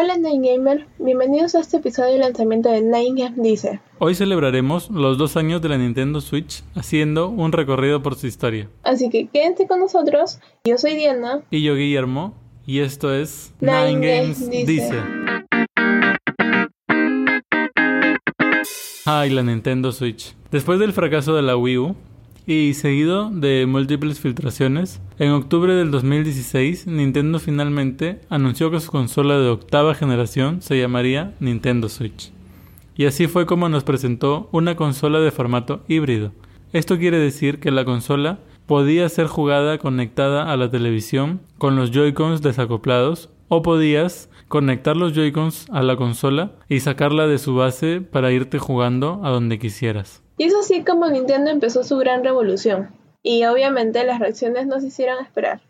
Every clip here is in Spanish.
Hola Nine Gamer, bienvenidos a este episodio de lanzamiento de Nine Game Dice. Hoy celebraremos los dos años de la Nintendo Switch haciendo un recorrido por su historia. Así que quédense con nosotros, yo soy Diana. Y yo Guillermo, y esto es Nine Games Dice. Ay, la Nintendo Switch. Después del fracaso de la Wii U, y seguido de múltiples filtraciones, en octubre del 2016 Nintendo finalmente anunció que su consola de octava generación se llamaría Nintendo Switch. Y así fue como nos presentó una consola de formato híbrido. Esto quiere decir que la consola podía ser jugada conectada a la televisión con los Joy-Cons desacoplados o podías conectar los Joy-Cons a la consola y sacarla de su base para irte jugando a donde quisieras. Y es así como Nintendo empezó su gran revolución. Y obviamente las reacciones no se hicieron esperar.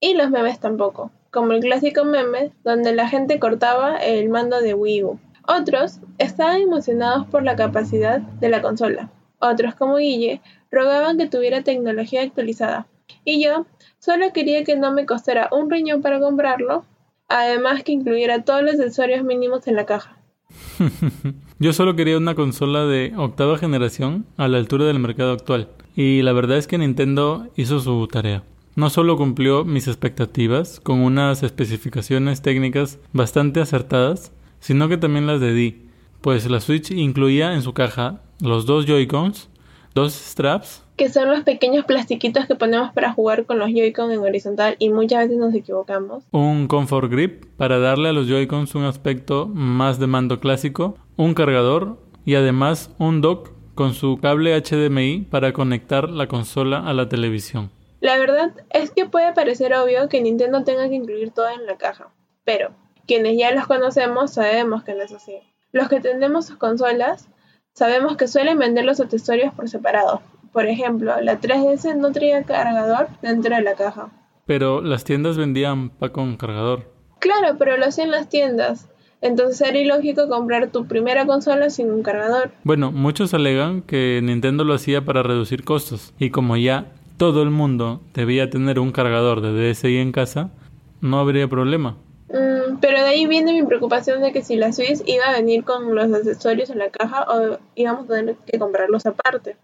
Y los memes tampoco, como el clásico meme donde la gente cortaba el mando de Wii U. Otros estaban emocionados por la capacidad de la consola. Otros, como Guille, rogaban que tuviera tecnología actualizada. Y yo solo quería que no me costara un riñón para comprarlo, además que incluyera todos los accesorios mínimos en la caja. Yo solo quería una consola de octava generación a la altura del mercado actual. Y la verdad es que Nintendo hizo su tarea. No solo cumplió mis expectativas con unas especificaciones técnicas bastante acertadas, sino que también las de Di, pues la Switch incluía en su caja los dos Joy-Cons, dos straps, que son los pequeños plastiquitos que ponemos para jugar con los Joy-Con en horizontal y muchas veces nos equivocamos. Un Comfort Grip para darle a los Joy-Cons un aspecto más de mando clásico, un cargador y además un dock con su cable HDMI para conectar la consola a la televisión. La verdad es que puede parecer obvio que Nintendo tenga que incluir todo en la caja, pero quienes ya los conocemos sabemos que no es así. Los que tenemos sus consolas sabemos que suelen vender los accesorios por separado, por ejemplo, la 3DS no traía cargador dentro de la caja. Pero las tiendas vendían pa con cargador. Claro, pero lo hacían las tiendas. Entonces era ilógico comprar tu primera consola sin un cargador. Bueno, muchos alegan que Nintendo lo hacía para reducir costos. Y como ya todo el mundo debía tener un cargador de DSi en casa, no habría problema. Mm, pero de ahí viene mi preocupación de que si la Switch iba a venir con los accesorios en la caja o íbamos a tener que comprarlos aparte.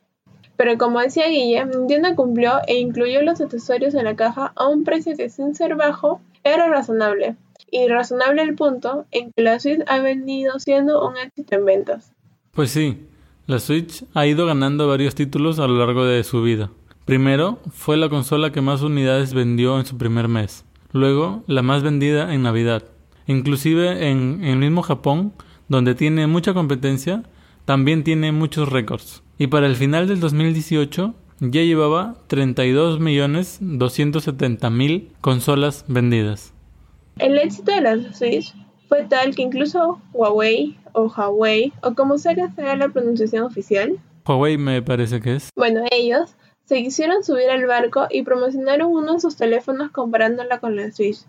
Pero como decía Guille, Nintendo cumplió e incluyó los accesorios en la caja a un precio que sin ser bajo era razonable. Y razonable el punto en que la Switch ha venido siendo un éxito en ventas. Pues sí, la Switch ha ido ganando varios títulos a lo largo de su vida. Primero, fue la consola que más unidades vendió en su primer mes. Luego, la más vendida en Navidad. Inclusive en, en el mismo Japón, donde tiene mucha competencia, también tiene muchos récords y para el final del 2018 ya llevaba 32.270.000 consolas vendidas. El éxito de la Switch fue tal que incluso Huawei o Huawei o como sea que sea la pronunciación oficial. Huawei me parece que es. Bueno, ellos se quisieron subir al barco y promocionaron uno de sus teléfonos comparándola con la Switch,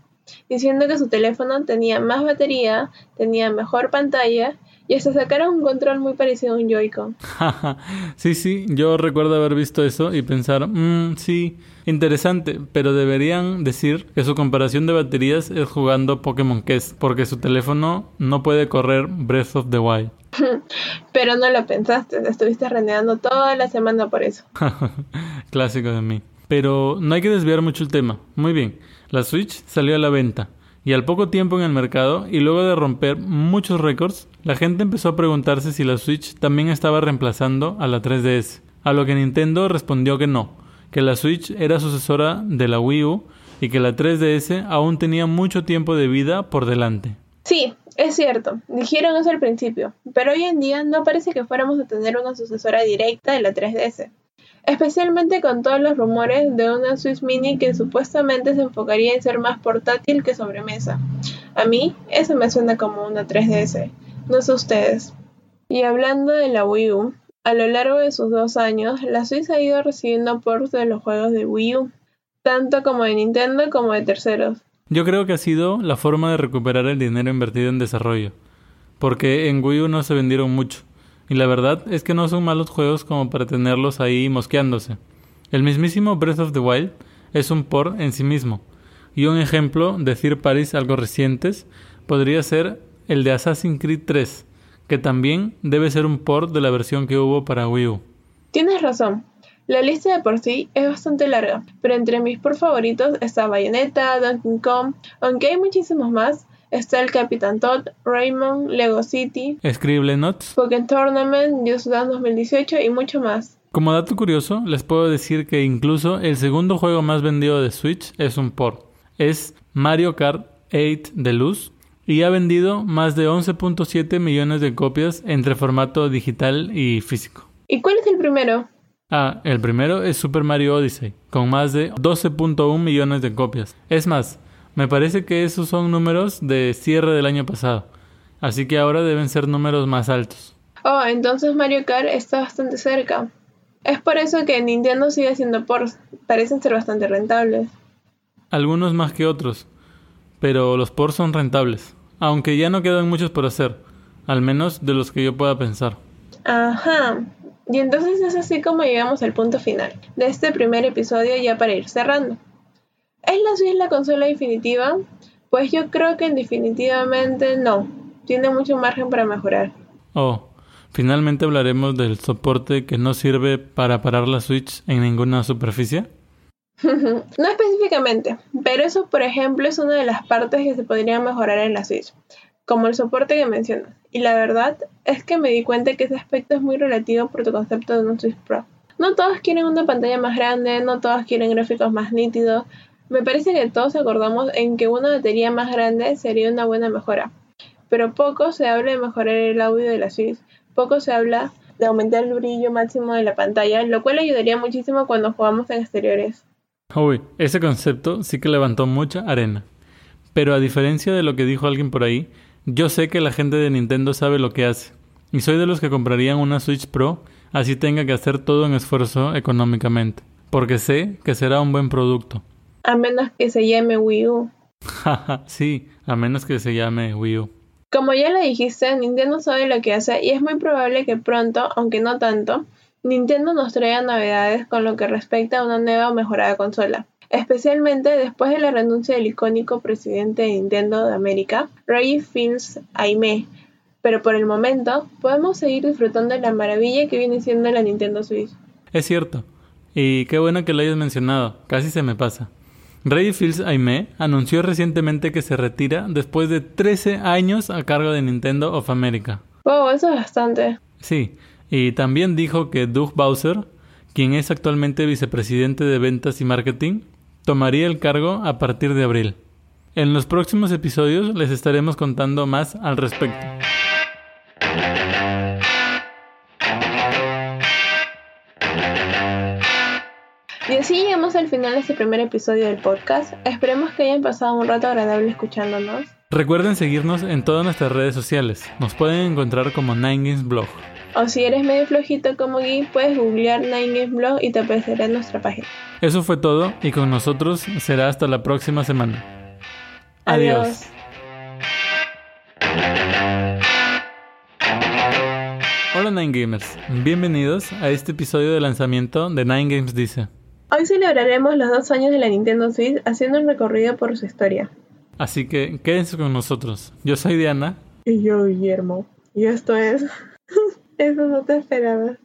diciendo que su teléfono tenía más batería, tenía mejor pantalla y hasta sacaron un control muy parecido a un Joy-Con. sí, sí, yo recuerdo haber visto eso y pensar, mmm, sí, interesante, pero deberían decir que su comparación de baterías es jugando Pokémon Quest, porque su teléfono no puede correr Breath of the Wild. pero no lo pensaste, estuviste renegando toda la semana por eso. Clásico de mí. Pero no hay que desviar mucho el tema. Muy bien, la Switch salió a la venta y al poco tiempo en el mercado y luego de romper muchos récords, la gente empezó a preguntarse si la Switch también estaba reemplazando a la 3DS, a lo que Nintendo respondió que no, que la Switch era sucesora de la Wii U y que la 3DS aún tenía mucho tiempo de vida por delante. Sí, es cierto, dijeron eso al principio, pero hoy en día no parece que fuéramos a tener una sucesora directa de la 3DS especialmente con todos los rumores de una Switch Mini que supuestamente se enfocaría en ser más portátil que sobremesa. A mí, eso me suena como una 3DS, no sé ustedes. Y hablando de la Wii U, a lo largo de sus dos años, la Switch ha ido recibiendo ports de los juegos de Wii U, tanto como de Nintendo como de terceros. Yo creo que ha sido la forma de recuperar el dinero invertido en desarrollo, porque en Wii U no se vendieron mucho y la verdad es que no son malos juegos como para tenerlos ahí mosqueándose. El mismísimo Breath of the Wild es un por en sí mismo, y un ejemplo de parties algo recientes podría ser el de Assassin's Creed 3, que también debe ser un port de la versión que hubo para Wii U. Tienes razón. La lista de por sí es bastante larga, pero entre mis por favoritos está Bayonetta, Donkey Kong, aunque hay muchísimos más. Está el Capitán Todd, Raymond, Lego City, Scribble Notes. Pokémon Tournament, Dance 2018 y mucho más. Como dato curioso, les puedo decir que incluso el segundo juego más vendido de Switch es un port. Es Mario Kart 8 Deluxe y ha vendido más de 11.7 millones de copias entre formato digital y físico. ¿Y cuál es el primero? Ah, el primero es Super Mario Odyssey, con más de 12.1 millones de copias. Es más, me parece que esos son números de cierre del año pasado, así que ahora deben ser números más altos. Oh, entonces Mario Kart está bastante cerca. Es por eso que Nintendo sigue haciendo ports, parecen ser bastante rentables. Algunos más que otros, pero los ports son rentables, aunque ya no quedan muchos por hacer, al menos de los que yo pueda pensar. Ajá, y entonces es así como llegamos al punto final de este primer episodio ya para ir cerrando. ¿Es la Switch la consola definitiva? Pues yo creo que definitivamente no. Tiene mucho margen para mejorar. Oh, finalmente hablaremos del soporte que no sirve para parar la Switch en ninguna superficie. no específicamente, pero eso por ejemplo es una de las partes que se podrían mejorar en la Switch como el soporte que mencionas. Y la verdad es que me di cuenta que ese aspecto es muy relativo por tu concepto de un Switch Pro. No todos quieren una pantalla más grande, no todos quieren gráficos más nítidos. Me parece que todos acordamos en que una batería más grande sería una buena mejora. Pero poco se habla de mejorar el audio de la Switch, poco se habla de aumentar el brillo máximo de la pantalla, lo cual ayudaría muchísimo cuando jugamos en exteriores. Uy, ese concepto sí que levantó mucha arena. Pero a diferencia de lo que dijo alguien por ahí, yo sé que la gente de Nintendo sabe lo que hace, y soy de los que comprarían una Switch Pro así tenga que hacer todo en esfuerzo económicamente, porque sé que será un buen producto. A menos que se llame Wii U. sí, a menos que se llame Wii U. Como ya lo dijiste, Nintendo sabe lo que hace y es muy probable que pronto, aunque no tanto, Nintendo nos traiga novedades con lo que respecta a una nueva o mejorada consola especialmente después de la renuncia del icónico presidente de Nintendo de América, Ray Fields Aime. Pero por el momento, podemos seguir disfrutando de la maravilla que viene siendo la Nintendo Switch. Es cierto. Y qué bueno que lo hayas mencionado. Casi se me pasa. Ray Fields Aime anunció recientemente que se retira después de 13 años a cargo de Nintendo of America. Wow, eso es bastante. Sí, y también dijo que Doug Bowser, quien es actualmente vicepresidente de ventas y marketing, tomaría el cargo a partir de abril. En los próximos episodios les estaremos contando más al respecto. Y así llegamos al final de este primer episodio del podcast. Esperemos que hayan pasado un rato agradable escuchándonos. Recuerden seguirnos en todas nuestras redes sociales. Nos pueden encontrar como Nine Games Blog. O si eres medio flojito como Gui, puedes googlear Nine Games Blog y te aparecerá en nuestra página. Eso fue todo y con nosotros será hasta la próxima semana. Adiós. Hola Nine Gamers, bienvenidos a este episodio de lanzamiento de Nine Games Dice. Hoy celebraremos los dos años de la Nintendo Switch haciendo un recorrido por su historia. Así que quédense con nosotros. Yo soy Diana. Y yo Guillermo. Y esto es... Eso no te esperaba.